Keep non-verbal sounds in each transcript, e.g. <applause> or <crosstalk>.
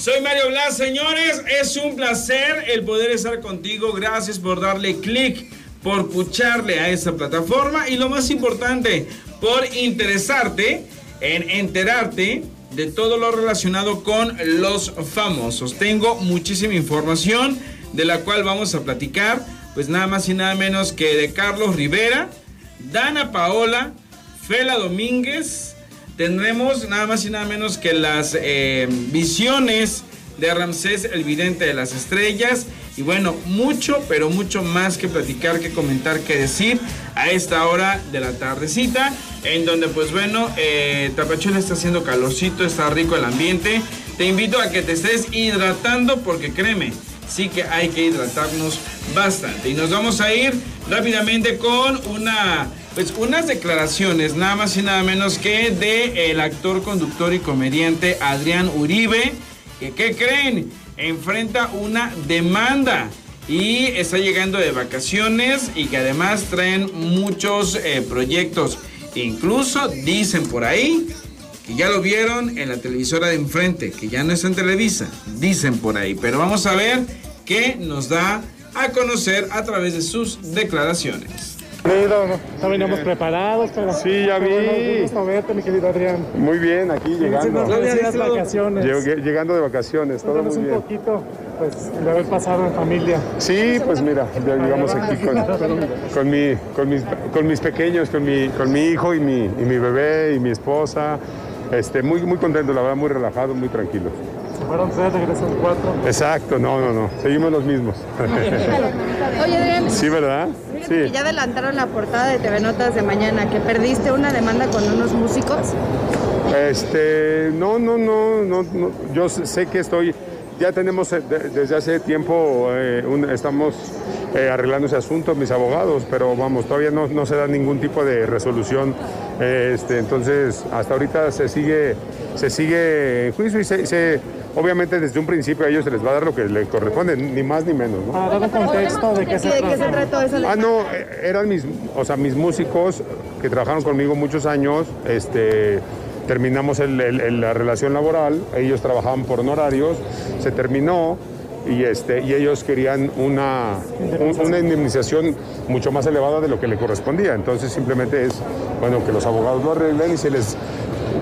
Soy Mario Blas, señores. Es un placer el poder estar contigo. Gracias por darle clic, por pucharle a esta plataforma y lo más importante, por interesarte en enterarte de todo lo relacionado con los famosos. Tengo muchísima información de la cual vamos a platicar, pues nada más y nada menos que de Carlos Rivera, Dana Paola, Fela Domínguez. Tendremos nada más y nada menos que las eh, visiones de Ramsés, el vidente de las estrellas. Y bueno, mucho, pero mucho más que platicar, que comentar, que decir a esta hora de la tardecita, en donde pues bueno, eh, Tapachula está haciendo calorcito, está rico el ambiente. Te invito a que te estés hidratando porque créeme, sí que hay que hidratarnos bastante. Y nos vamos a ir rápidamente con una, pues unas declaraciones, nada más y nada menos que de el actor, conductor y comediante Adrián Uribe, que ¿qué creen? Enfrenta una demanda y está llegando de vacaciones y que además traen muchos eh, proyectos. Incluso dicen por ahí que ya lo vieron en la televisora de enfrente, que ya no es en Televisa, dicen por ahí. Pero vamos a ver qué nos da a conocer a través de sus declaraciones. Ya veníamos preparados, pero Sí, ya vi. Bueno, un gusto verte, mi querido Adrián. Muy bien, aquí llegando. Las merecidas vacaciones. Llegando de vacaciones, todo muy un bien. poquito, pues, de haber pasado en familia. Sí, pues mira, ya llegamos aquí con, con, mi, con, mis, con mis pequeños, con mi, con mi hijo y mi, y mi bebé y mi esposa. Este, muy, muy contento, la verdad, muy relajado, muy tranquilo. Se fueron tres, regresan cuatro. Exacto, no, no, no, seguimos los mismos. Oye, Adrián, sí, ¿verdad? Fíjate que Sí. ya adelantaron la portada de TV Notas de mañana, que perdiste una demanda con unos músicos. Este, no, no, no, no, no, yo sé que estoy, ya tenemos eh, de- desde hace tiempo, eh, un- estamos eh, arreglando ese asunto, mis abogados, pero vamos, todavía no, no se da ningún tipo de resolución, este, entonces hasta ahorita se sigue, se sigue en juicio y se, se- obviamente desde un principio a ellos se les va a dar lo que les corresponde, ni más ni menos, ¿no? Para dar un contexto de qué se ¿De qué se trata. trató Ah, no, eh, eran mis, o sea, mis músicos que trabajaron conmigo muchos años, este, terminamos el- el- el- la relación laboral, ellos trabajaban por honorarios, se terminó y, este, y ellos querían una, un- una indemnización mucho más elevada de lo que le correspondía. Entonces simplemente es, bueno, que los abogados lo arreglen y se les,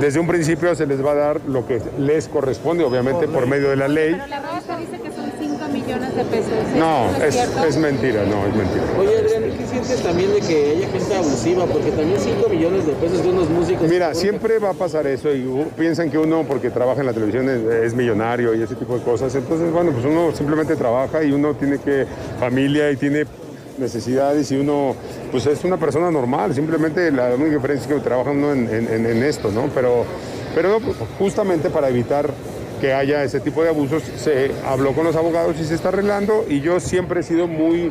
desde un principio se les va a dar lo que les corresponde, obviamente por medio de la ley. Pero la revista dice que son 5 millones de pesos. No, ¿Eso es, es mentira, no, es mentira. Oye, Adrián, ¿y ¿qué sientes también de que haya gente abusiva? Porque también 5 millones de pesos de unos músicos. Mira, siempre va a pasar eso y uh, piensan que uno porque trabaja en la televisión es, es millonario y ese tipo de cosas. Entonces, bueno, pues uno simplemente trabaja y uno tiene que familia y tiene necesidades y uno pues es una persona normal. Simplemente la única diferencia es que trabaja uno en, en- esto, ¿no? Pero, pero justamente para evitar que haya ese tipo de abusos se habló con los abogados y se está arreglando y yo siempre he sido muy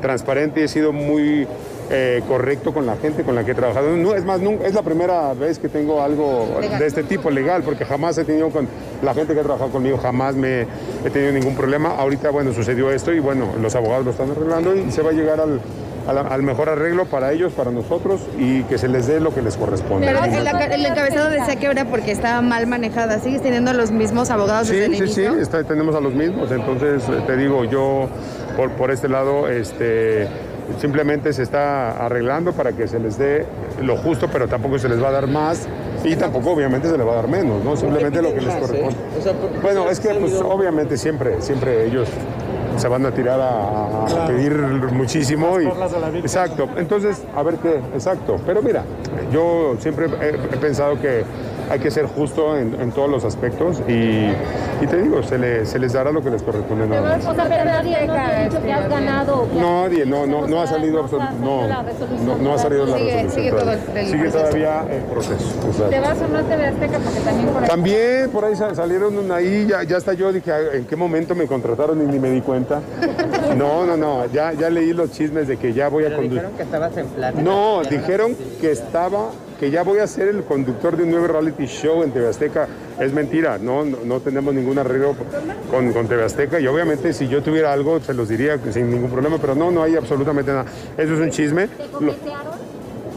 transparente y he sido muy eh, correcto con la gente con la que he trabajado. No, es más, nunca- es la primera vez que tengo algo de este tipo legal, porque jamás he tenido con la gente que ha trabajado conmigo, jamás me he tenido ningún problema. Ahorita, bueno, sucedió esto y bueno, los abogados lo están arreglando y se va a llegar al, a mejor arreglo para ellos, para nosotros y que se les dé lo que les corresponde. Pero el, el encabezado decía que era porque estaba mal manejada. ¿Sigues teniendo los mismos abogados desde el Sí, sí, sí, está- tenemos a los mismos. Entonces, eh, te digo, yo por, por este lado, este, simplemente se está arreglando para que se les dé lo justo, pero tampoco se les va a dar más y tampoco obviamente se les va a dar menos, ¿no? Simplemente lo que les corresponde. eh? O sea, ¿por qué Bueno, es que pues, obviamente siempre, siempre ellos se van a tirar a, a pedir muchísimo y Las perlas de la exacto. Entonces, a ver qué, exacto. Pero mira, yo siempre he, he pensado que hay que ser justo en, en todos los aspectos y, y te digo, se, le- se les dará lo que les corresponde nada más. O sea, pero nadie no ha dicho que has ganado. que has- Nadie, no, no, no ha salido no, no, no ha salido la Sigue- resolución. sigue todo todavía. el- Sigue proceso. todavía el proceso. exacto. ¿Te vas o no a TV Azteca? Porque también por ahí... También por ahí sa- salieron una ahí, ya, ya hasta yo dije, "Ah, ¿en qué momento me contrataron y ni me di cuenta? No, no, no, ya, ya leí los chismes de que ya voy a conducir. que estabas en plática. No, dijeron que estaba, que ya voy a ser el conductor de un nuevo reality show en TV Azteca. Es mentira, no, no, no tenemos ningún arreglo con, con TV Azteca y obviamente si yo tuviera algo se los diría sin ningún problema, pero no, no hay absolutamente nada. Eso es un chisme.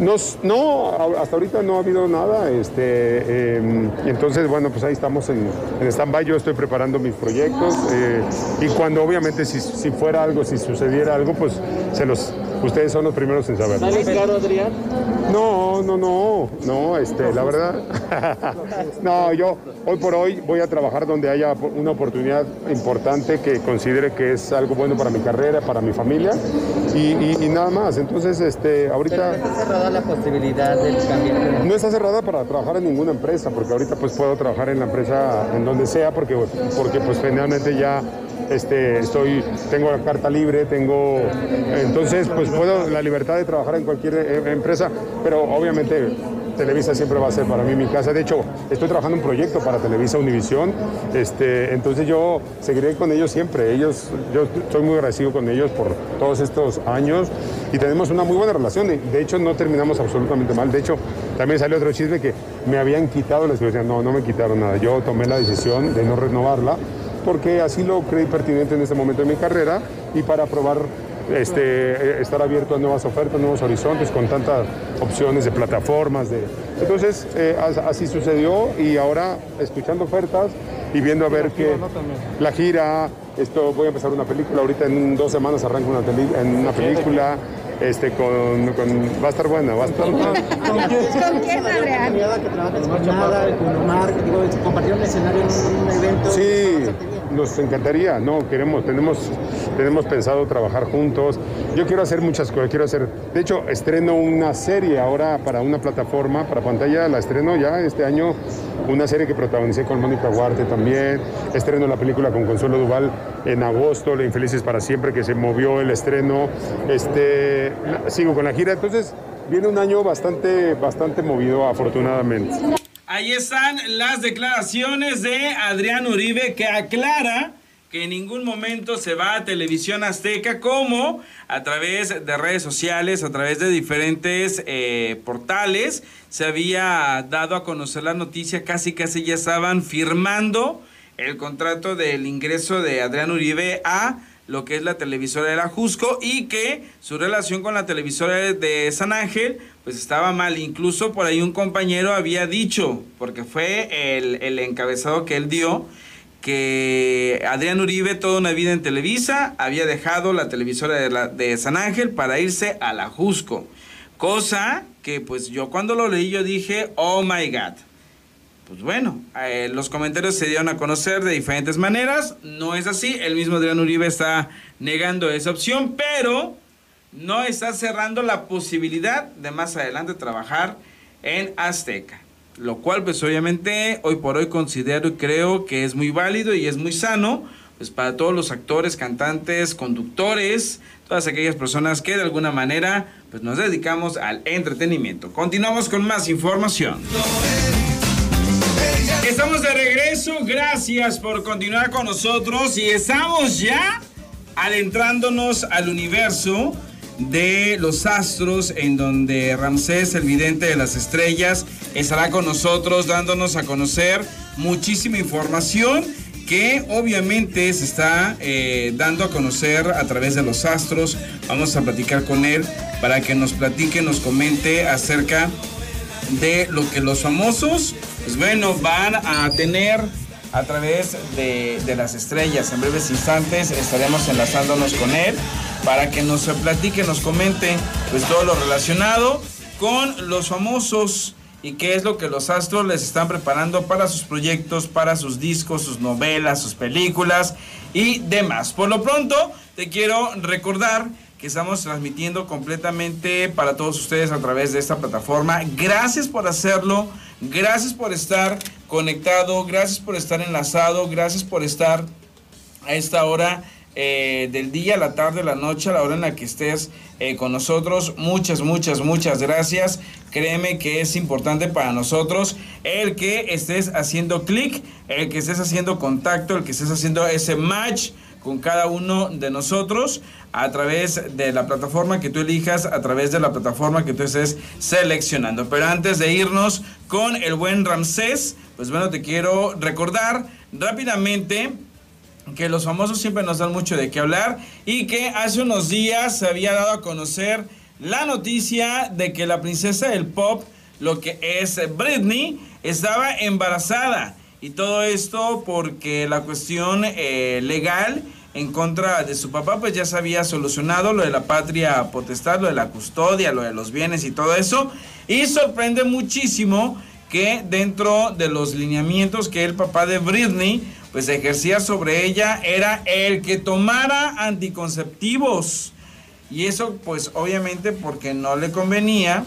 No, no, hasta ahorita no ha habido nada. Este, eh, entonces, bueno, pues ahí estamos en, en stand-by. Yo estoy preparando mis proyectos eh, y cuando obviamente si, si fuera algo, si sucediera algo, pues se los, ustedes son los primeros en saberlo. ¿Sale caro, Adrián? No, no, no, no, este, la verdad. <laughs> no, yo hoy por hoy voy a trabajar donde haya una oportunidad importante que considere que es algo bueno para mi carrera, para mi familia y, y- y nada más. Entonces, este, ahorita está cerrada la posibilidad del cambio. no está cerrada para trabajar en ninguna empresa, porque ahorita pues puedo trabajar en la empresa en donde sea, porque, porque pues generalmente ya este, estoy, tengo la carta libre, tengo, entonces pues puedo la libertad de trabajar en cualquier eh, empresa, pero obviamente Televisa siempre va a ser para mí mi casa. De hecho, estoy trabajando un proyecto para Televisa Univisión, este, entonces yo seguiré con ellos siempre. Ellos, yo estoy muy agradecido con ellos por todos estos años y tenemos una muy buena relación. De, hecho, no terminamos absolutamente mal. De hecho, también salió otro chisme que me habían quitado la exclusividad. No, no me quitaron nada. Yo tomé la decisión de no renovarla porque así lo creí pertinente en este momento de mi carrera y para probar este, eh, estar abierto a nuevas ofertas, nuevos horizontes, con tantas opciones de plataformas. De... Entonces, eh, as- así sucedió y ahora escuchando ofertas y viendo a ver que la gira, esto voy a empezar una película, ahorita en dos semanas arranco una, peli- en una película. Este, con, con- va a estar buena, va a estar buena. ¿Con quién, Adrián? que con nada, con Omar, digo, compartir un escenario en un, un evento. Sí, nos encantaría, no, queremos, tenemos, tenemos pensado trabajar juntos. Yo quiero hacer muchas cosas, quiero hacer, de hecho, estreno una serie ahora para una plataforma, para pantalla, la estreno ya este año, una serie que protagonicé con Mónica Huarte también, estreno la película con Consuelo Duval en agosto, La Infelices para Siempre, que se movió el estreno, este, sigo con la gira, entonces viene un año bastante, bastante movido afortunadamente. Ahí están las declaraciones de Adrián Uribe que aclara que en ningún momento se va a Televisión Azteca como a través de redes sociales, a través de diferentes eh, portales, se había dado a conocer la noticia, casi casi ya estaban firmando el contrato del ingreso de Adrián Uribe a lo que es la televisora de la Jusco y que su relación con la televisora de- San Ángel pues estaba mal. Incluso por ahí un compañero había dicho, porque fue el, el encabezado que él dio, que Adrián Uribe toda una vida en Televisa había dejado la televisora de, de San Ángel para irse a la Jusco. Cosa que pues yo cuando lo leí yo dije, oh my god. Pues bueno, eh, los comentarios se dieron a conocer de diferentes maneras. No es así. El mismo Adrián Uribe está negando esa opción, pero no está cerrando la posibilidad de más adelante trabajar en Azteca. Lo cual, pues obviamente, hoy por hoy considero y creo que es muy válido y es muy sano, pues para todos los actores, cantantes, conductores, todas aquellas personas que de alguna manera, pues nos dedicamos al entretenimiento. Continuamos con más información. Estamos de regreso, gracias por continuar con nosotros y estamos ya adentrándonos al universo de los astros en donde Ramsés, el vidente de las estrellas, estará con nosotros dándonos a conocer muchísima información que obviamente se está eh, dando a conocer a través de los astros. Vamos a platicar con él para que nos platique, nos comente acerca de lo que los famosos, pues bueno, van a tener a través de, de las estrellas. En breves instantes estaremos enlazándonos con él para que nos platique, nos comente pues todo lo relacionado con los famosos y qué es lo que los astros les están preparando para sus proyectos, para sus discos, sus novelas, sus películas y demás. Por lo pronto, te quiero recordar que estamos transmitiendo completamente para todos ustedes a través de esta plataforma. Gracias por hacerlo, gracias por estar conectado, gracias por estar enlazado, gracias por estar a esta hora eh, del día, la tarde, la noche, a la hora en la que estés eh, con nosotros. Muchas, muchas, muchas gracias. Créeme que es importante para nosotros el que estés haciendo clic, el que estés haciendo contacto, el que estés haciendo ese match con cada uno de nosotros a través de la plataforma que tú elijas, a través de la plataforma que tú estés seleccionando. Pero antes de irnos con el buen Ramsés, pues bueno, te quiero recordar rápidamente que los famosos siempre nos dan mucho de qué hablar y que hace unos días se había dado a conocer la noticia de que la princesa del pop, lo que es Britney, estaba embarazada. Y todo esto porque la cuestión eh, legal en contra de su papá, pues ya se había solucionado lo de la patria potestad, lo de la custodia, lo de los bienes y todo eso. Y sorprende muchísimo que dentro de los lineamientos que el papá de Britney pues ejercía sobre ella era el que tomara anticonceptivos. Y eso pues obviamente porque no le convenía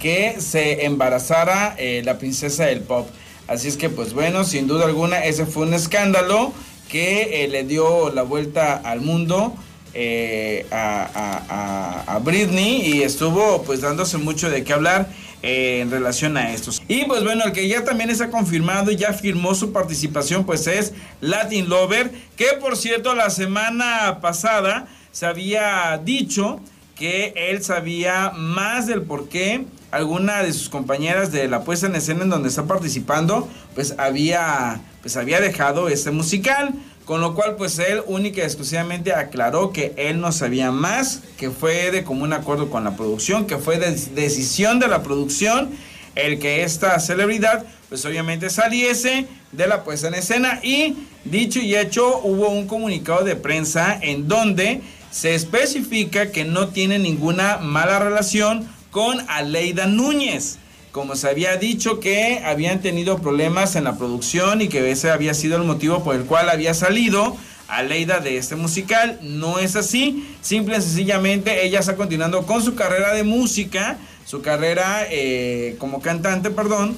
que se embarazara eh, la princesa del pop. Así es que pues bueno, sin duda alguna ese fue un escándalo que eh, le dio la vuelta al mundo eh, a, Britney y estuvo pues dándose mucho de qué hablar eh, en relación a estos. Y pues bueno, el que ya también está confirmado y ya firmó su participación pues es Latin Lover, que por cierto la semana pasada se había dicho que él sabía más del por qué alguna de sus compañeras de la puesta en escena en donde está participando, pues había, pues había dejado este musical. Con lo cual, pues él única y exclusivamente aclaró que él no sabía más, que fue de común acuerdo con la producción, que fue de decisión de la producción el que esta celebridad, pues obviamente saliese de la puesta en escena. Y dicho y hecho, hubo un comunicado de prensa en donde se especifica que no tiene ninguna mala relación con Aleida Núñez como se había dicho que habían tenido problemas en la producción y que ese había sido el motivo por el cual había salido Aleida de este musical. No es así, simple y sencillamente ella está continuando con su carrera de música, su carrera eh, como cantante, perdón,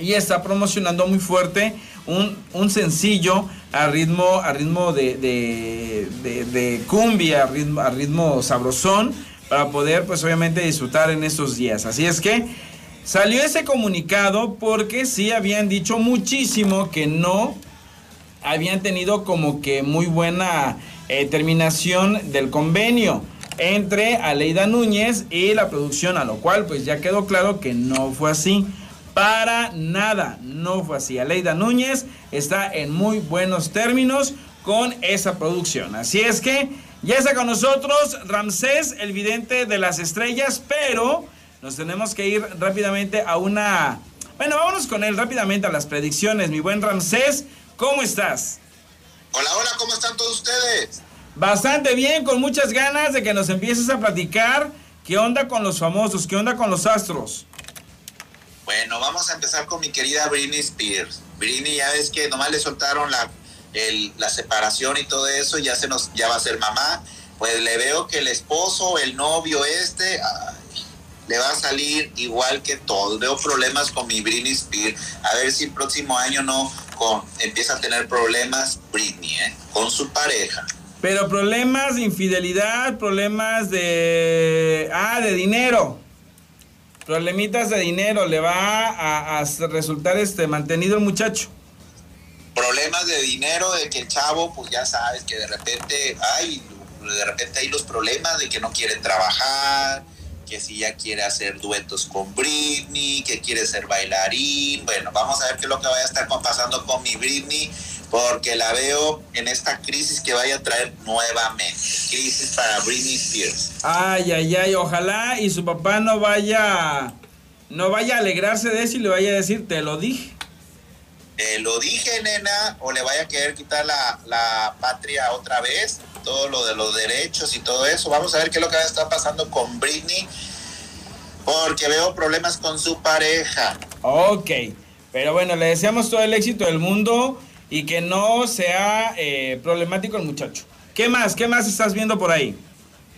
y está promocionando muy fuerte un, sencillo a ritmo, a ritmo de, de, cumbia, a ritmo, a ritmo sabrosón, para poder pues obviamente disfrutar en estos días. Así es que Salió ese comunicado porque sí habían dicho muchísimo que no habían tenido como que muy buena eh, terminación del convenio entre Aleida Núñez y la producción, a lo cual pues ya quedó claro que no fue así. Para nada, no fue así. Aleida Núñez está en muy buenos términos con esa producción. Así es que ya está con nosotros Ramsés, el vidente de las estrellas, pero nos tenemos que ir rápidamente a una... Bueno, vámonos con él rápidamente a las predicciones. Mi buen Ramsés, ¿cómo estás? Hola, hola, ¿cómo están todos ustedes? Bastante bien, con muchas ganas de que nos empieces a platicar qué onda con los famosos, qué onda con los astros. Bueno, vamos a empezar con mi querida Britney Spears. Britney ya ves que nomás le soltaron la, la separación y todo eso, ya se nos, ya va a ser mamá. Pues le veo que el esposo, el novio este, le va a salir igual que todo. Veo problemas con mi Britney Spears. A ver si el próximo año no con, empieza a tener problemas Britney, ¿eh? con su pareja. Pero problemas de infidelidad, problemas de... Ah, de dinero. Problemitas de dinero. Le va a, resultar este mantenido el muchacho. Problemas de dinero, de que el chavo, pues ya sabes que de repente, ay, de repente hay los problemas de que no quiere trabajar, que si ya quiere hacer duetos con Britney, que quiere ser bailarín. Bueno, vamos a ver qué es lo que vaya a estar pasando con mi Britney, porque la veo en esta crisis que vaya a traer nuevamente. Crisis para Britney Spears. Ay, ay, ay, ojalá y su papá no vaya, no vaya a alegrarse de eso y le vaya a decir, te lo dije. Te lo dije, nena, o le vaya a querer quitar la, la patria otra vez todo lo de los derechos y todo eso. Vamos a ver qué es lo que va a estar pasando con Britney, porque veo problemas con su pareja. Ok, pero bueno, le deseamos todo el éxito del mundo y que no sea eh, problemático el muchacho. ¿Qué más? ¿Qué más estás viendo por ahí?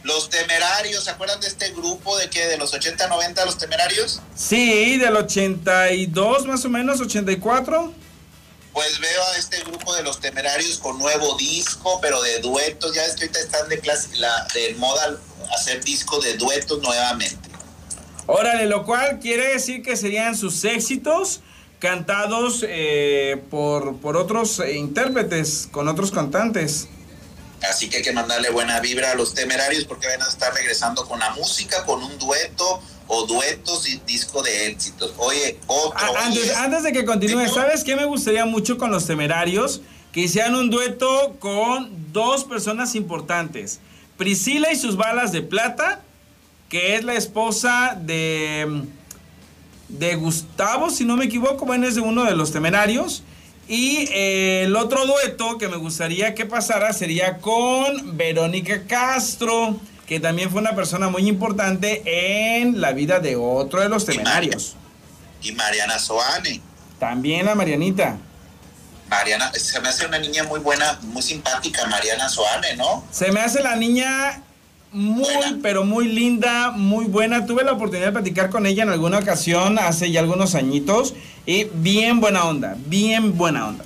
Los temerarios, ¿se acuerdan de este grupo de que de los 80, 90 los temerarios? Sí, del 82 más o menos, 84 pues veo a este grupo de los temerarios con nuevo disco, pero de duetos. Ya ves que ahorita están de, clase, la, de moda hacer disco de duetos nuevamente. Órale, lo cual quiere decir que serían sus éxitos cantados eh, por, por otros eh, intérpretes, con otros cantantes. Así que hay que mandarle buena vibra a los temerarios porque van a estar regresando con la música, con un dueto o duetos y disco de éxitos. Oye, otro. Antes, de que continúe, ¿sabes qué me gustaría mucho con los temerarios? Que hicieran un dueto con dos personas importantes. Priscila y sus balas de plata que es la esposa de, de Gustavo, si no me equivoco, bueno, es de uno de los temerarios. Y eh, el otro dueto que me gustaría que pasara sería con Verónica Castro, que también fue una persona muy importante en la vida de otro de los temerarios. Y Mariana Soane. También la Marianita. Mariana, se me hace una niña muy buena, muy simpática, Mariana Soane, ¿no? Se me hace la niña muy, pero muy linda, muy buena. Tuve la oportunidad de platicar con ella en alguna ocasión hace ya algunos añitos. Y bien buena onda, bien buena onda.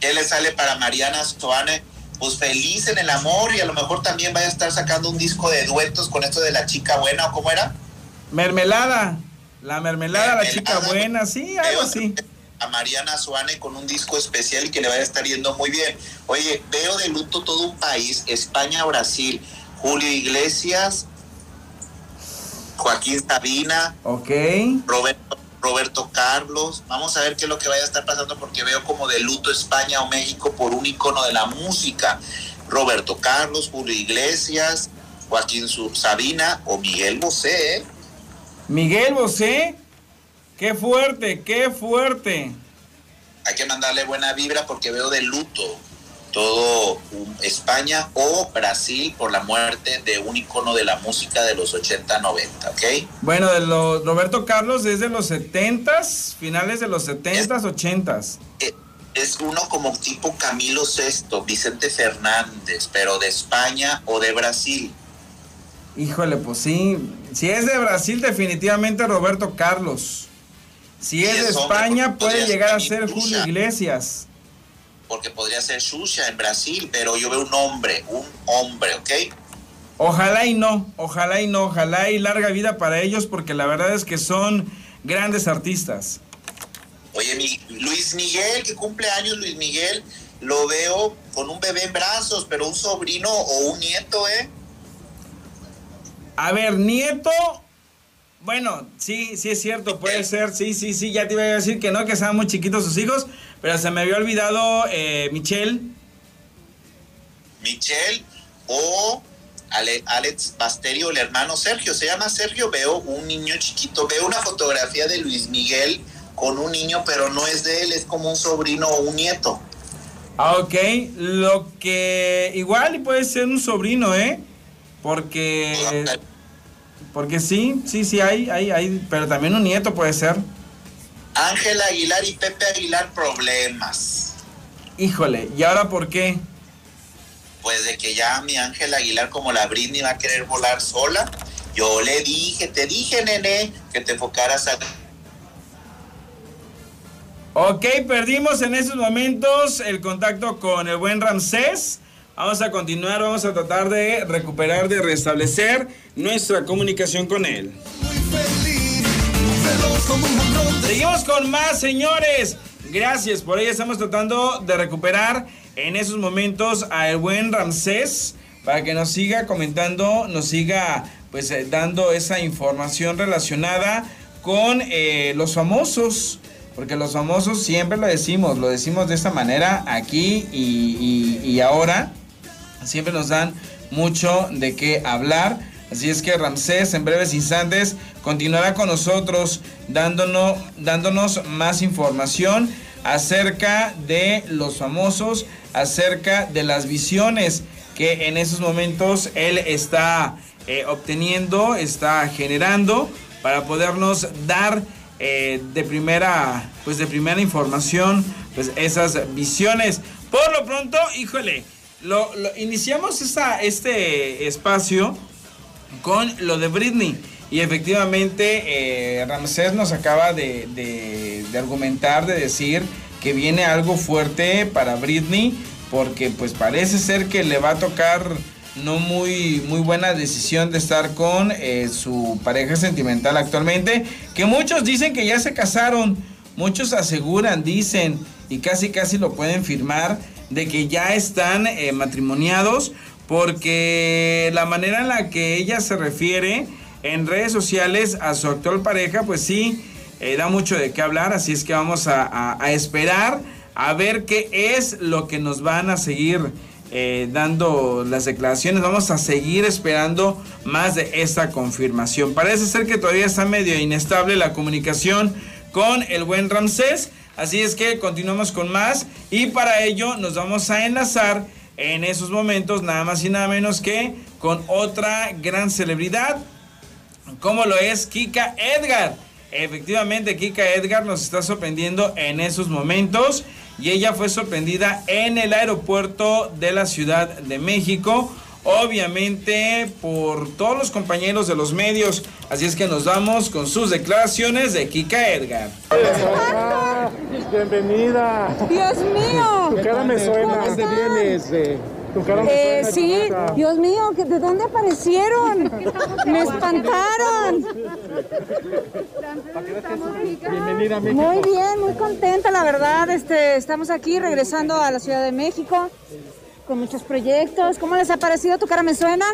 ¿Qué le sale para Mariana Soane? Pues feliz en el amor y a lo mejor también vaya a estar sacando un disco de duetos con esto de la chica buena o cómo era. Mermelada. La mermelada, la chica Mermelada. buena, sí, algo así. A Mariana Suane con un disco especial y que le vaya a estar yendo muy bien. Oye, veo de luto todo un país, España, Brasil, Julio Iglesias, Joaquín Sabina, Ok. Roberto, Roberto Carlos. Vamos a ver qué es lo que vaya a estar pasando porque veo como de luto España o México por un icono de la música. Roberto Carlos, Julio Iglesias, Joaquín Sabina o Miguel Bosé. ¿eh? Miguel Bosé. Qué fuerte, qué fuerte. hay que mandarle buena vibra porque veo de luto todo um, España o Brasil por la muerte de un icono de la música de los 80-90, ¿ok? Bueno, de los Roberto Carlos desde los 70s, finales de los 70s, 80s. Eh, Es uno como tipo Camilo VI, Vicente Fernández, pero de España o de Brasil. Híjole, pues sí. Si es de Brasil, definitivamente Roberto Carlos. Si es de es España, porque puede podría llegar a ser. Julio Iglesias. Porque podría ser Xuxa en Brasil, pero yo veo un hombre, un hombre, ¿ok? Ojalá y no, ojalá y no, ojalá y larga vida para ellos, porque la verdad es que son grandes artistas. Oye, mi- Luis Miguel, que cumple años Luis Miguel, lo veo con un bebé en brazos, pero un sobrino o un nieto, ¿eh? A ver, nieto. Bueno, sí, sí es cierto, puede ser, sí, sí, sí, ya te iba a decir que no, que estaban muy chiquitos sus hijos, pero se me había olvidado eh, Michelle. Michelle o Ale- Alex Basterio, el hermano Sergio. Se llama Sergio. Veo un niño chiquito. Veo una fotografía de Luis Miguel con un niño, pero no es de él, es como un sobrino o un nieto. Ah, ok, lo que igual puede ser un sobrino, ¿eh? Porque, porque sí, sí, sí, hay, hay, hay, pero también un nieto puede ser. Ángela Aguilar y Pepe Aguilar, problemas. Híjole, ¿y ahora por qué? Pues de que ya mi Ángela Aguilar, como la Britney, va a querer volar sola. Yo le dije, te dije, nene, que te enfocaras a Ok, perdimos en estos momentos el contacto con el buen Ramsés. Vamos a continuar, vamos a tratar de recuperar, de restablecer nuestra comunicación con él. Seguimos con más, señores. Gracias, por ahí estamos tratando de recuperar en esos momentos al buen Ramsés para que nos siga comentando, nos siga pues eh, dando esa información relacionada con eh, los famosos. Porque los famosos siempre lo decimos, lo decimos de esta manera aquí y, ahora. Siempre nos dan mucho de qué hablar. Así es que Ramsés en breves instantes continuará con nosotros dándonos, dándonos más información acerca de los famosos, acerca de las visiones que en esos momentos él está eh, obteniendo, está generando para podernos dar eh, de primera, pues de primera información, pues esas visiones. Por lo pronto, híjole, lo, lo- iniciamos esta, este espacio con lo de Britney. Y efectivamente, eh, Ramsés nos acaba de, de- de argumentar, de decir que viene algo fuerte para Britney, porque pues parece ser que le va a tocar no muy, muy buena decisión de estar con eh, su pareja sentimental actualmente, que muchos dicen que ya se casaron, muchos aseguran, dicen, y casi casi lo pueden firmar, de que ya están eh, matrimoniados, porque la manera en la que ella se refiere en redes sociales a su actual pareja, pues sí, eh, da mucho de qué hablar, así es que vamos a, esperar a ver qué es lo que nos van a seguir eh, dando las declaraciones. Vamos a seguir esperando más de esta confirmación. Parece ser que todavía está medio inestable la comunicación con el buen Ramsés. Así es que continuamos con más y para ello nos vamos a enlazar en esos momentos nada más y nada menos que con otra gran celebridad como lo es Kika Edgar. Efectivamente, Kika Edgar nos está sorprendiendo en esos momentos y ella fue sorprendida en el aeropuerto de la Ciudad de México, obviamente por todos los compañeros de los medios. Así es que nos vamos con sus declaraciones de Kika Edgar. Bienvenida. Dios mío. Tu cara me suena. ¿Cómo ¿De están? vienes? Tu cara me Eh, suena. sí. Dios mío, ¿que- ¿de dónde aparecieron? <laughs> Me espantaron. Bienvenida a México. Muy bien, muy contenta, la verdad. Este, estamos aquí regresando a la Ciudad de México con muchos proyectos. ¿Cómo les ha parecido? ¿Tu cara me suena?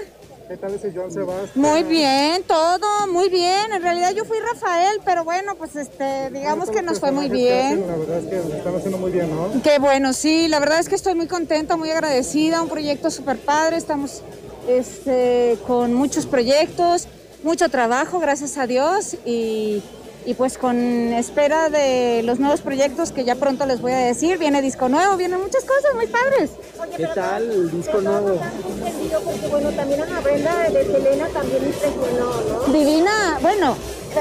¿Qué tal ese Joan Sebastián? Muy bien, todo muy bien. En realidad yo fui Rafael, pero bueno, pues este, digamos que nos fue muy bien. La verdad es que están haciendo muy bien, ¿no? Qué bueno, sí, la verdad es que estoy muy contenta, muy agradecida, un proyecto súper padre, estamos este, con muchos proyectos, mucho trabajo, gracias a Dios, y, y pues con espera de los nuevos proyectos que ya pronto les voy a decir, viene disco nuevo, vienen muchas cosas muy padres. ¿Qué tal el disco nuevo? Porque bueno, también Ana Brenda de Selena también impresionó, ¿no? Divina, bueno,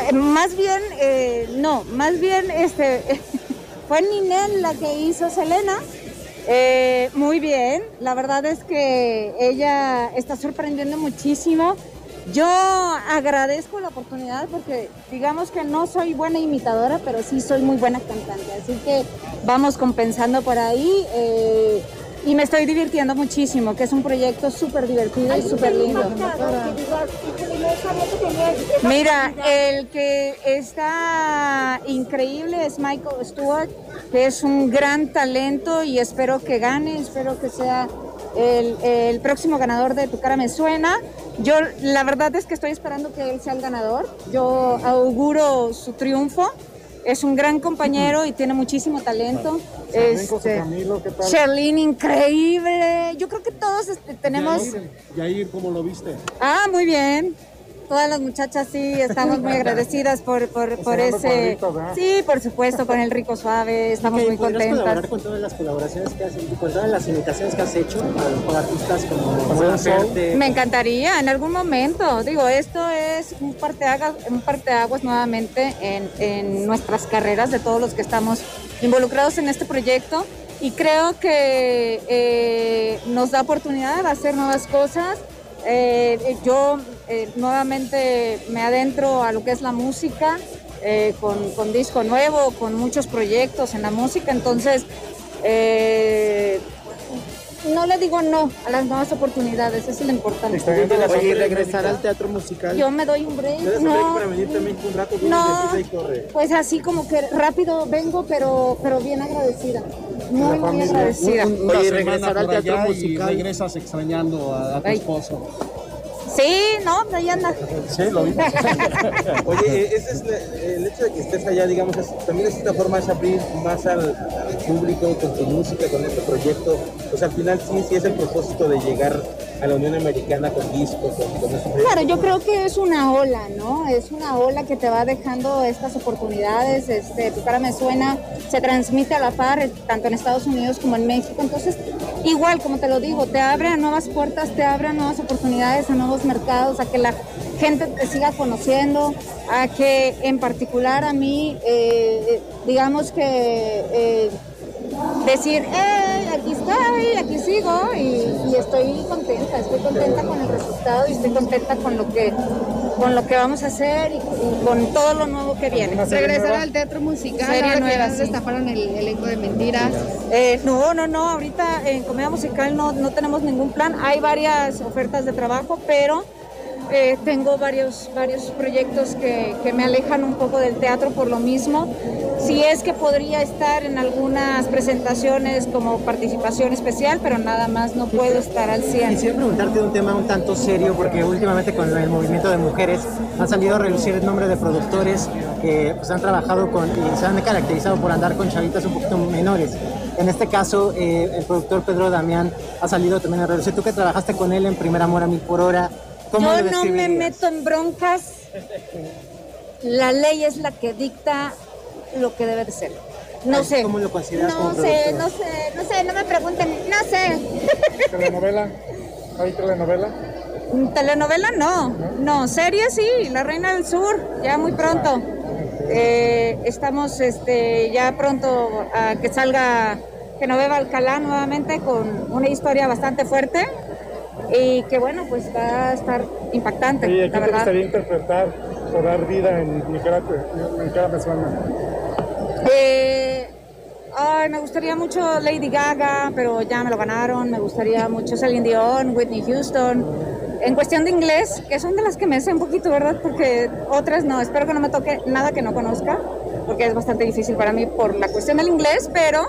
eh, más bien, eh, no, más bien este, <laughs> fue Ninel la que hizo Selena. Eh, muy bien, la verdad es que ella está sorprendiendo muchísimo. Yo agradezco la oportunidad porque digamos que no soy buena imitadora, pero sí soy muy buena cantante, así que vamos compensando por ahí. eh, y me estoy divirtiendo muchísimo, que es un proyecto súper divertido y súper lindo. Mira, el que está increíble es Michael Stewart, que es un gran talento y espero que gane, espero que sea el, el próximo ganador de Tu cara me suena. Yo la verdad es que estoy esperando que él sea el ganador. Yo auguro su triunfo. Es un gran compañero y tiene muchísimo talento. Su Este, Camilo, ¿qué tal? Charlene, increíble. Yo creo que todos este, tenemos... Yair, ¿cómo lo viste? Ah, muy bien. Todas las muchachas sí, estamos muy <laughs> agradecidas por, por, ese... Rico. Sí, por supuesto, con el rico suave, estamos muy ¿podrías contentas. colaborar con todas las colaboraciones que has hecho, con todas las imitaciones que has hecho con, artistas como? Me encantaría en algún momento. Digo, esto es un parteaguas, un parteaguas nuevamente en, en nuestras carreras de todos los que estamos involucrados en este proyecto. Y creo que eh, nos da oportunidad de hacer nuevas cosas. Eh, yo eh, nuevamente me adentro a lo que es la música, eh, con, con disco nuevo, con muchos proyectos en la música. Entonces, eh, no le digo no a las nuevas oportunidades, eso es lo importante. Oye, y regresar al teatro musical. Yo me doy un break. ¿Tienes No, break para venir también un rato? No. y corre? pues así como que rápido vengo, pero, pero bien agradecida. Muy, muy agradecida. Oye, y regresar al teatro y musical. regresas extrañando a, a tu Ay. esposo. Sí, no, ahí anda. Sí, lo vimos. <laughs> Oye, ese es el hecho de que estés allá, digamos, es- también es una forma de abrir más al, al público con tu música, con este proyecto. Pues al final sí, sí es el propósito de llegar a la Unión Americana con discos, con, con. Claro, yo creo que es una ola, ¿no? Es una ola que te va dejando estas oportunidades. Este, tu cara me suena, se transmite a la par, eh, tanto en Estados Unidos como en México. Entonces, igual, como te lo digo, te abre a nuevas puertas, te abre a nuevas oportunidades, a nuevos mercados, a que la gente te siga conociendo, a que en particular a mí, eh, digamos que... eh, decir, eh, aquí estoy, aquí sigo y, y estoy contenta, estoy contenta con el resultado y estoy contenta con lo que, con lo que vamos a hacer y, y con todo lo nuevo que viene. Regresar al teatro musical, que nueva, sí. destaparon el elenco de mentiras. Eh, no, no, no, ahorita en comedia musical no, no tenemos ningún plan. Hay varias ofertas de trabajo, pero eh, tengo varios, varios proyectos que, que me alejan un poco del teatro por lo mismo. Si es que podría estar en algunas presentaciones como participación especial, pero nada más no puedo estar al 100. Quisiera preguntarte un tema un tanto serio, porque últimamente con el movimiento de mujeres han salido a relucir el nombre de productores que pues, han trabajado con y se han caracterizado por andar con chavitas un poquito menores. En este caso, eh, el productor Pedro Damián ha salido también a reducir. Tú que trabajaste con él en Primer Amor a Mil por Hora, ¿cómo Yo no me meto en broncas. La ley es la que dicta lo que debe de ser. No sé. ¿Cómo lo consideras No como sé, no sé, no sé, no me pregunten, no sé. <laughs> ¿Telenovela? ¿Hay telenovela? Telenovela no, no, serie sí, La Reina del Sur, ya muy pronto. Eh, estamos este, ya pronto a que salga Genoveva Alcalá nuevamente con una historia bastante fuerte y que bueno, pues va a estar impactante, ¿Y a la quién te gustaría interpretar o dar vida en mi cara, mi cara me suena? Eh, ay, me gustaría mucho Lady Gaga, pero ya me lo ganaron. Me gustaría mucho Celine Dion, Whitney Houston. En cuestión de inglés, que son de las que me sé un poquito, ¿verdad? Porque otras no. Espero que no me toque nada que no conozca, porque es bastante difícil para mí por la cuestión del inglés, pero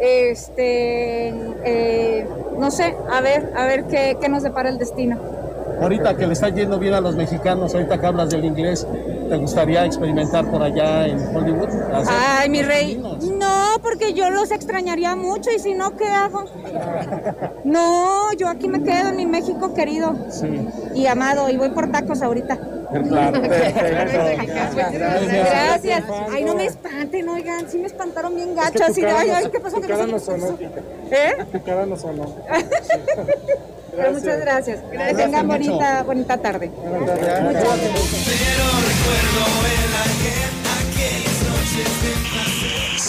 este, eh, no sé, a ver, a ver qué, qué nos depara el destino. Ahorita que le está yendo bien a los mexicanos, ahorita que hablas del inglés, ¿te gustaría experimentar por allá en Hollywood? Ay, mi rey. No, porque yo los extrañaría mucho y si no, ¿qué hago? No, yo aquí me quedo en mi México querido Sí. y amado y voy por tacos ahorita. <laughs> Claro. Gracias. Ay, no me espanten, oigan, sí me espantaron bien Es gacho, que ay, ay, ¿qué pasó? Tu ¿Qué cara pasó? no ¿Qué sonó. ¿Eh? Tu cara no sonó. <laughs> Pero muchas gracias. Que Gracias tengan mucho. bonita, bonita tarde.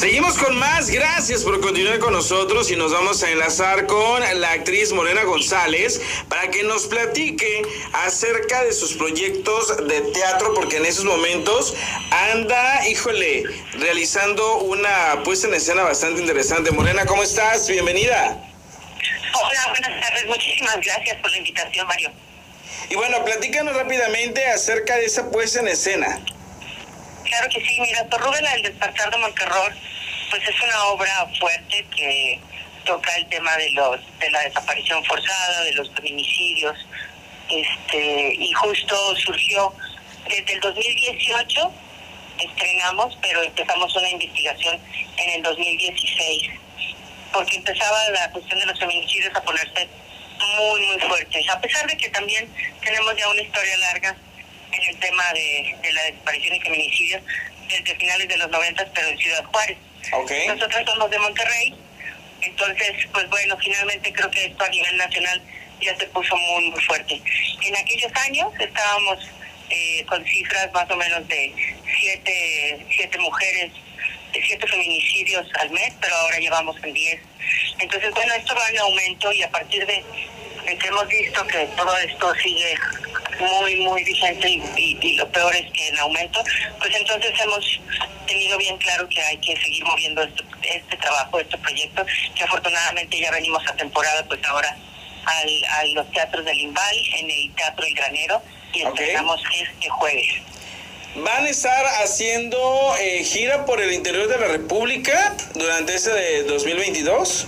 Seguimos con más, gracias por continuar con nosotros y nos vamos a enlazar con la actriz Morena González para que nos platique acerca de sus proyectos de teatro porque en esos momentos anda, híjole, realizando una puesta en escena bastante interesante. Morena, ¿cómo estás? Bienvenida. Hola, buenas tardes. Muchísimas gracias por la invitación, Mario. Y bueno, platícanos rápidamente acerca de esa puesta en escena. Claro que sí, mira, Torrúbela, El despertar de Monterror, pues es una obra fuerte que toca el tema de los de la desaparición forzada, de los feminicidios, este y justo surgió desde el 2018 estrenamos, pero empezamos una investigación en el 2016 porque empezaba la cuestión de los feminicidios a ponerse muy, muy fuerte. A pesar de que también tenemos ya una historia larga en el tema de, de la desaparición y feminicidios desde finales de los 90, pero en Ciudad Juárez. Nosotros somos de Monterrey, entonces, pues bueno, finalmente creo que esto a nivel nacional ya se puso muy, muy fuerte. En aquellos años estábamos eh, con cifras más o menos de siete, siete mujeres, de siete feminicidios al mes, pero ahora llevamos en 10. Entonces, bueno, esto va en aumento y a partir de, que hemos visto que todo esto sigue muy, muy vigente y lo peor es que en aumento, pues entonces hemos tenido bien claro que hay que seguir moviendo este, este trabajo, este proyecto, que afortunadamente ya venimos a temporada, pues ahora al, a los teatros del Imbal, en el Teatro El Granero, y estrenamos este jueves. ¿Van a estar haciendo eh, gira por el interior de la República durante ese de 2022?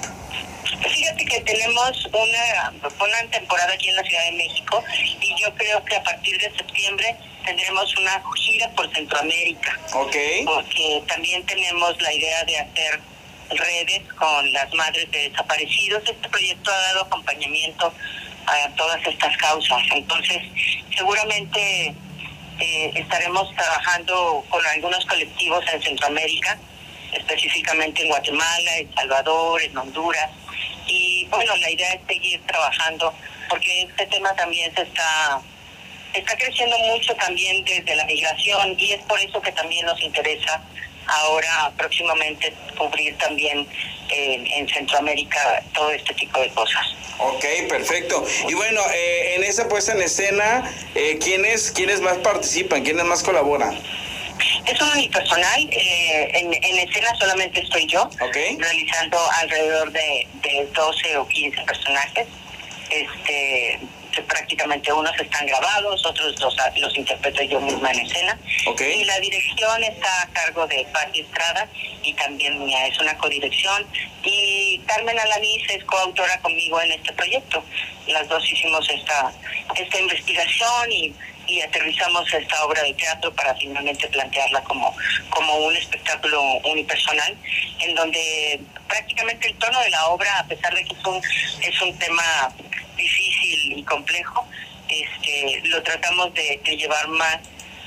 Fíjate que tenemos una, una temporada aquí en la Ciudad de México y yo creo que a partir de septiembre tendremos una gira por Centroamérica. Ok. Porque también tenemos la idea de hacer redes con las madres de desaparecidos. Este proyecto ha dado acompañamiento a todas estas causas. Entonces, seguramente eh, estaremos trabajando con algunos colectivos en Centroamérica, específicamente en Guatemala, El Salvador, en Honduras. Y bueno, la idea es seguir trabajando porque este tema también se está está creciendo mucho también desde la migración y es por eso que también nos interesa ahora próximamente cubrir también en, en Centroamérica todo este tipo de cosas. Ok, perfecto. Y bueno, eh, en esa puesta en escena, eh, ¿quiénes, ¿quiénes más participan? ¿Quiénes más colaboran? Es un unipersonal, eh, en, en escena solamente estoy yo, realizando alrededor de, de 12 o 15 personajes. Este, prácticamente unos están grabados, otros los, los interpreto yo misma en escena. Y la dirección está a cargo de Patti Estrada y también mía, es una codirección. Y Carmen Alanís es coautora conmigo en este proyecto. Las dos hicimos esta, esta investigación y y aterrizamos esta obra de teatro para finalmente plantearla como, como un espectáculo unipersonal, en donde prácticamente el tono de la obra, a pesar de que es un, es un tema difícil y complejo, este, lo tratamos de, llevar más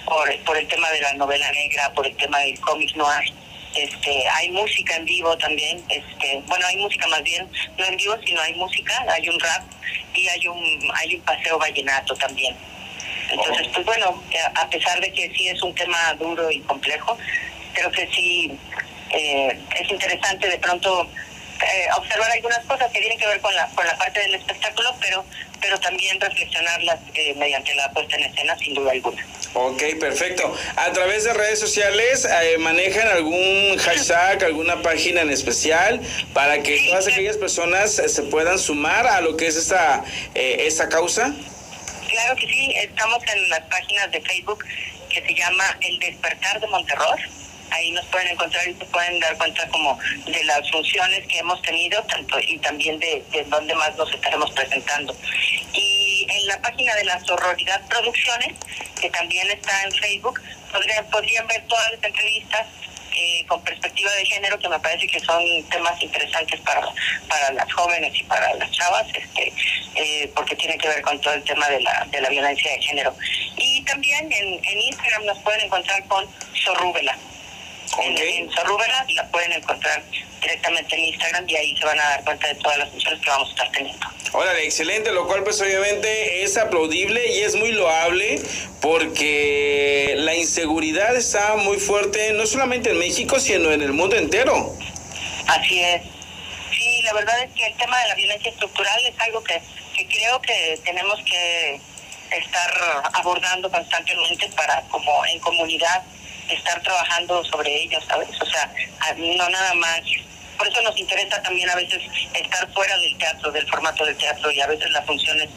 por, por el tema de la novela negra, por el tema del cómic noir. Este, hay música en vivo también, este, bueno, hay música más bien, no en vivo, sino hay música, hay un rap y hay un, hay un paseo vallenato también. Entonces, pues bueno, a pesar de que sí es un tema duro y complejo, creo que sí eh, es interesante de pronto eh, observar algunas cosas que tienen que ver con la, con la parte del espectáculo, pero, pero también reflexionarlas eh, mediante la puesta en escena, sin duda alguna. Ok, perfecto. A través de redes sociales, eh, ¿manejan algún hashtag, alguna página en especial para que todas aquellas personas se puedan sumar a lo que es esta, eh, esta causa? Claro que sí, estamos en las páginas de Facebook que se llama El Despertar de Monterror. Ahí nos pueden encontrar y se pueden dar cuenta como de las funciones que hemos tenido tanto y también de, de dónde más nos estaremos presentando. Y en la página de la Sororidad Producciones, que también está en Facebook, podrían, podrían ver todas las entrevistas eh, con perspectiva de género, que me parece que son temas interesantes para, para las jóvenes y para las chavas, este, eh, porque tiene que ver con todo el tema de la, de la violencia de género. Y también en, Instagram nos pueden encontrar con Sorrúbela. En, en Sorrúbela la pueden encontrar directamente en Instagram y ahí se van a dar cuenta de todas las funciones que vamos a estar teniendo. Órale, excelente, lo cual pues obviamente es aplaudible y es muy loable porque la inseguridad está muy fuerte no solamente en México, sino en el mundo entero. Así es. Sí, la verdad es que el tema de la violencia estructural es algo que, que creo que tenemos que estar abordando constantemente para como en comunidad estar trabajando sobre ello, ¿sabes? O sea, no nada más. Por eso nos interesa también a veces estar fuera del teatro, del formato del teatro y a veces las funciones,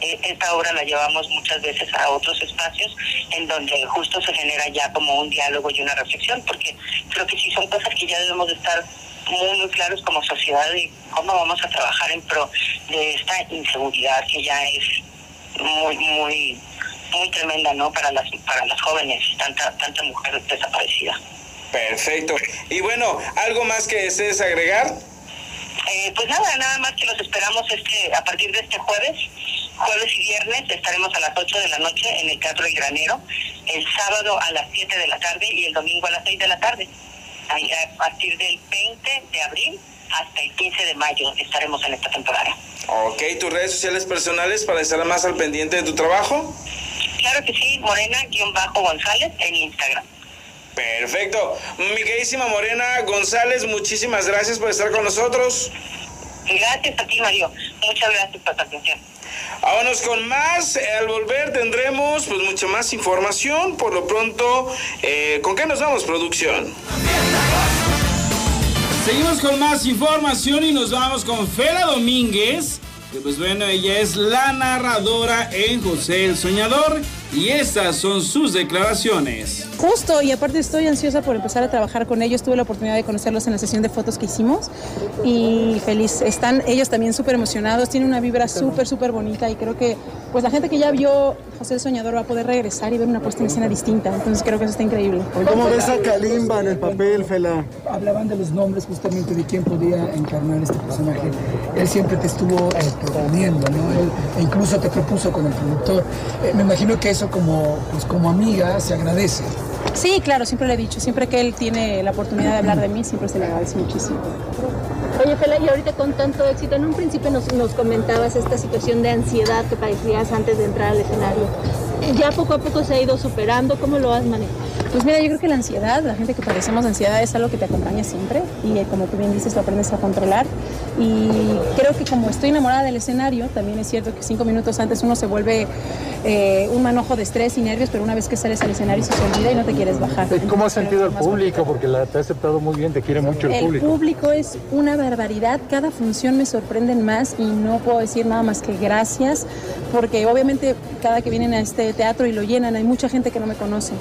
eh, esta obra la llevamos muchas veces a otros espacios en donde justo se genera ya como un diálogo y una reflexión, porque creo que sí son cosas que ya debemos de estar muy, muy claros como sociedad de cómo vamos a trabajar en pro de esta inseguridad que ya es muy, muy, muy tremenda, ¿no? Para las, para las jóvenes, tanta, tanta mujer desaparecida. Perfecto. Y bueno, ¿algo más que desees agregar? Eh, pues nada, nada más que los esperamos este a partir de este jueves, jueves y viernes estaremos a las 8 de la noche en el Teatro El Granero, el sábado a las 7 de la tarde y el domingo a las 6 de la tarde. Ahí, A partir del 20 de abril hasta el 15 de mayo estaremos en esta temporada. Ok, tus redes sociales personales para estar más al pendiente de tu trabajo. Claro que sí, Morena-González en Instagram. Perfecto. Mi queridísima Morena González, muchísimas gracias por estar con nosotros. Gracias a ti, Mario. Muchas gracias por tu atención. Vámonos con más. Al volver tendremos pues mucha más información. Por lo pronto, eh, ¿con qué nos vamos, producción? Seguimos con más información y nos vamos con Fela Domínguez. Pues bueno, ella es la narradora en José el Soñador. Y estas son sus declaraciones. Justo, y aparte estoy ansiosa por empezar a trabajar con ellos. Tuve la oportunidad de conocerlos en la sesión de fotos que hicimos y feliz. Están ellos también súper emocionados, tienen una vibra súper, súper bonita y creo que pues la gente que ya vio José el Soñador va a poder regresar y ver una puesta en escena distinta. Entonces creo que eso está increíble. ¿Cómo ves a Kalimba en el papel, Fela? Hablaban de los nombres justamente de quién podía encarnar este personaje. Él siempre te estuvo eh, proponiendo, ¿no? Él e incluso te propuso con el productor. Eh, me imagino que eso como, pues, como amiga se agradece. Sí, claro, siempre le he dicho, siempre que él tiene la oportunidad de hablar de mí, siempre se le agradece muchísimo. Oye, Fela, y ahorita con tanto éxito, en un principio nos, nos comentabas esta situación de ansiedad que padecías antes de entrar al escenario. Ya poco a poco se ha ido superando, ¿cómo lo has manejado? Pues mira, yo creo que la ansiedad, la gente que padecemos ansiedad es algo que te acompaña siempre y eh, como tú bien dices, lo aprendes a controlar. Y creo que como estoy enamorada del escenario, también es cierto que cinco minutos antes uno se vuelve eh, un manojo de estrés y nervios, pero una vez que sales al escenario se olvida y no te quieres bajar. ¿Cómo has sentido el público? Porque la, te ha aceptado muy bien, te quiere mucho el, El público. público es una barbaridad, cada función me sorprenden más y no puedo decir nada más que gracias, porque obviamente cada que vienen a este teatro y lo llenan hay mucha gente que no me conoce.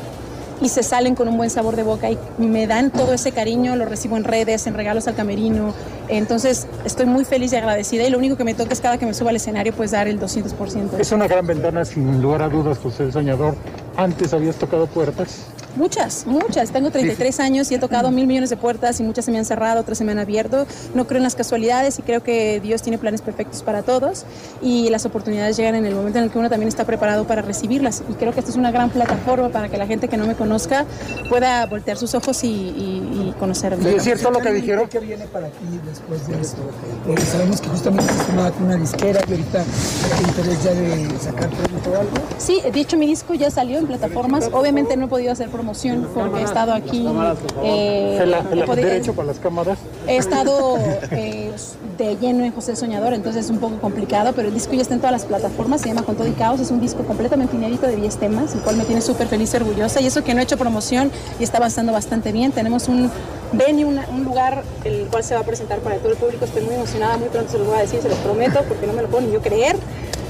Y se salen con un buen sabor de boca y me dan todo ese cariño, lo recibo en redes, en regalos al camerino. Entonces estoy muy feliz y agradecida y lo único que me toca es cada que me suba al escenario pues dar el 200%. Es una gran ventana sin lugar a dudas, José Soñador. Antes habías tocado puertas. Muchas, muchas. Tengo 33 años y he tocado mil millones de puertas y muchas se me han cerrado, otras se me han abierto. No creo en las casualidades y creo que Dios tiene planes perfectos para todos y las oportunidades llegan en el momento en el que uno también está preparado para recibirlas. Y creo que esta es una gran plataforma para que la gente que no me conozca pueda voltear sus ojos y, y, y conocerme. ¿Y es cierto lo que dijeron? ¿Qué viene para ti después de esto? Eh, sabemos que justamente estás firmada con una disquera y ahorita hay interés ya de sacar producto o algo. Sí, de hecho mi disco ya salió en plataformas. Obviamente no he podido hacer promoción porque he estado aquí. eh, he podido- derecho para las cámaras. He estado eh, de lleno en José Soñador, entonces es un poco complicado, pero el disco ya está en todas las plataformas, se llama Con todo y caos, es un disco completamente inédito de 10 temas, el cual me tiene súper feliz y orgullosa, y eso que no he hecho promoción y está avanzando bastante bien. Tenemos un venue, una- un lugar el cual se va a presentar para todo el público, estoy muy emocionada, muy pronto se los voy a decir, se los prometo, porque no me lo puedo ni yo creer.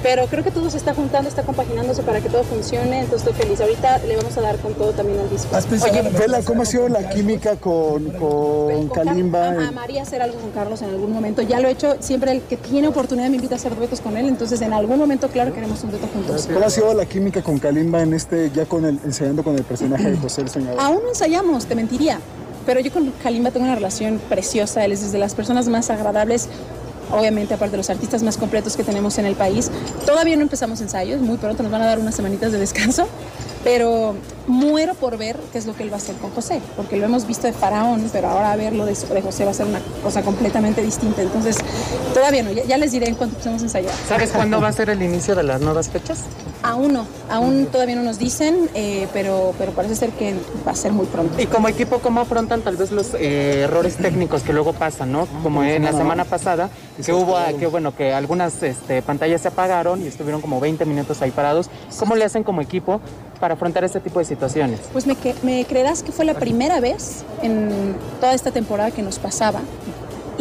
Pero creo que todo se está juntando, está compaginándose para que todo funcione, entonces estoy feliz. Ahorita le vamos a dar con todo también al disco. Oye, Fela, ¿cómo ha sido la química con, con Kalimba? Am- Amaría hacer algo con Carlos en algún momento. Ya lo he hecho. Siempre el que tiene oportunidad me invita a hacer duetos con él. Entonces, en algún momento, claro, queremos un dueto juntos. ¿Cómo ha sido la química con Kalimba en este, ya con el, ensayando con el personaje de José el Soñador? <clears throat> Aún no ensayamos, te mentiría. Pero yo con Kalimba tengo una relación preciosa. Él es de las personas más agradables. Obviamente, aparte de los artistas más completos que tenemos en el país. Todavía no empezamos ensayos. Muy pronto nos van a dar unas semanitas de descanso. Pero muero por ver qué es lo que él va a hacer con José, porque lo hemos visto de Faraón, pero ahora verlo de, de José va a ser una cosa completamente distinta. Entonces, todavía no, ya, ya les diré en cuanto empecemos a ensayar. ¿Sabes cuándo va a ser el inicio de las nuevas fechas? Aún no, aún todavía no nos dicen, eh, pero, pero parece ser que va a ser muy pronto. Y como equipo, ¿cómo afrontan tal vez los eh, errores técnicos que luego pasan, no? Como en la semana pasada, que hubo, ah, que bueno, que algunas este, pantallas se apagaron y estuvieron como 20 minutos ahí parados. ¿Cómo le hacen como equipo para afrontar este tipo de situaciones? Pues me, que- me creerás que fue la primera vez en toda esta temporada que nos pasaba.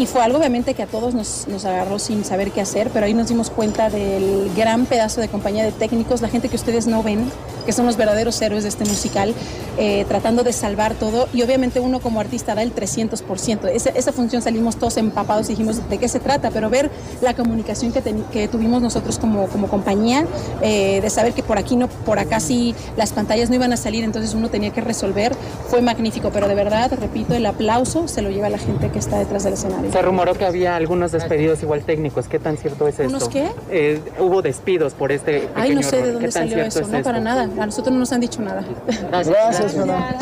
Y fue algo obviamente que a todos nos, nos agarró sin saber qué hacer, pero ahí nos dimos cuenta del gran pedazo de compañía de técnicos, la gente que ustedes no ven, que son los verdaderos héroes de este musical, eh, tratando de salvar todo. Y obviamente uno como artista da el 300%. Esa, esa función salimos todos empapados y dijimos de qué se trata, pero ver la comunicación que, que tuvimos nosotros como, como compañía, eh, de saber que por aquí no, por acá sí las pantallas no iban a salir, entonces uno tenía que resolver, fue magnífico. Pero de verdad, repito, el aplauso se lo lleva la gente que está detrás del escenario. Se rumoró que había algunos despedidos igual técnicos. ¿Qué tan cierto es esto? ¿Unos qué? Eh, hubo despidos por este pequeño Ay, no sé de dónde ¿Qué tan salió eso, es no para nada. A nosotros no nos han dicho nada. Gracias, Fela.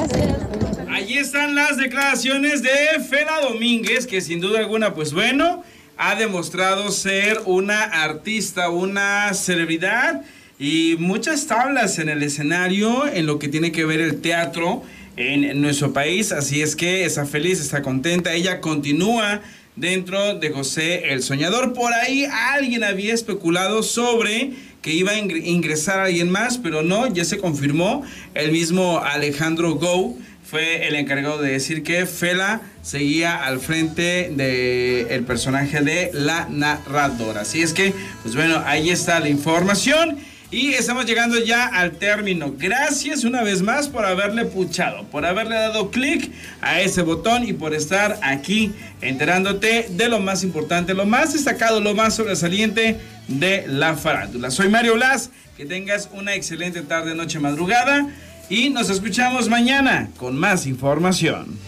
Allí están las declaraciones de Fela Domínguez, que sin duda alguna, pues bueno, ha demostrado ser una artista, una celebridad y muchas tablas en el escenario en lo que tiene que ver el teatro en nuestro país. Así es que está feliz, está contenta. Ella continúa dentro de José el Soñador. Por ahí alguien había especulado sobre que iba a ingre- ingresar alguien más, pero no, ya se confirmó. El mismo Alejandro Go fue el encargado de decir que Fela seguía al frente del personaje de la narradora. Así es que, pues bueno, ahí está la información. Y estamos llegando ya al término. Gracias una vez más por haberle puchado, por haberle dado clic a ese botón y por estar aquí enterándote de lo más importante, lo más destacado, lo más sobresaliente de la farándula. Soy Mario Blas, que tengas una excelente tarde, noche, madrugada y nos escuchamos mañana con más información.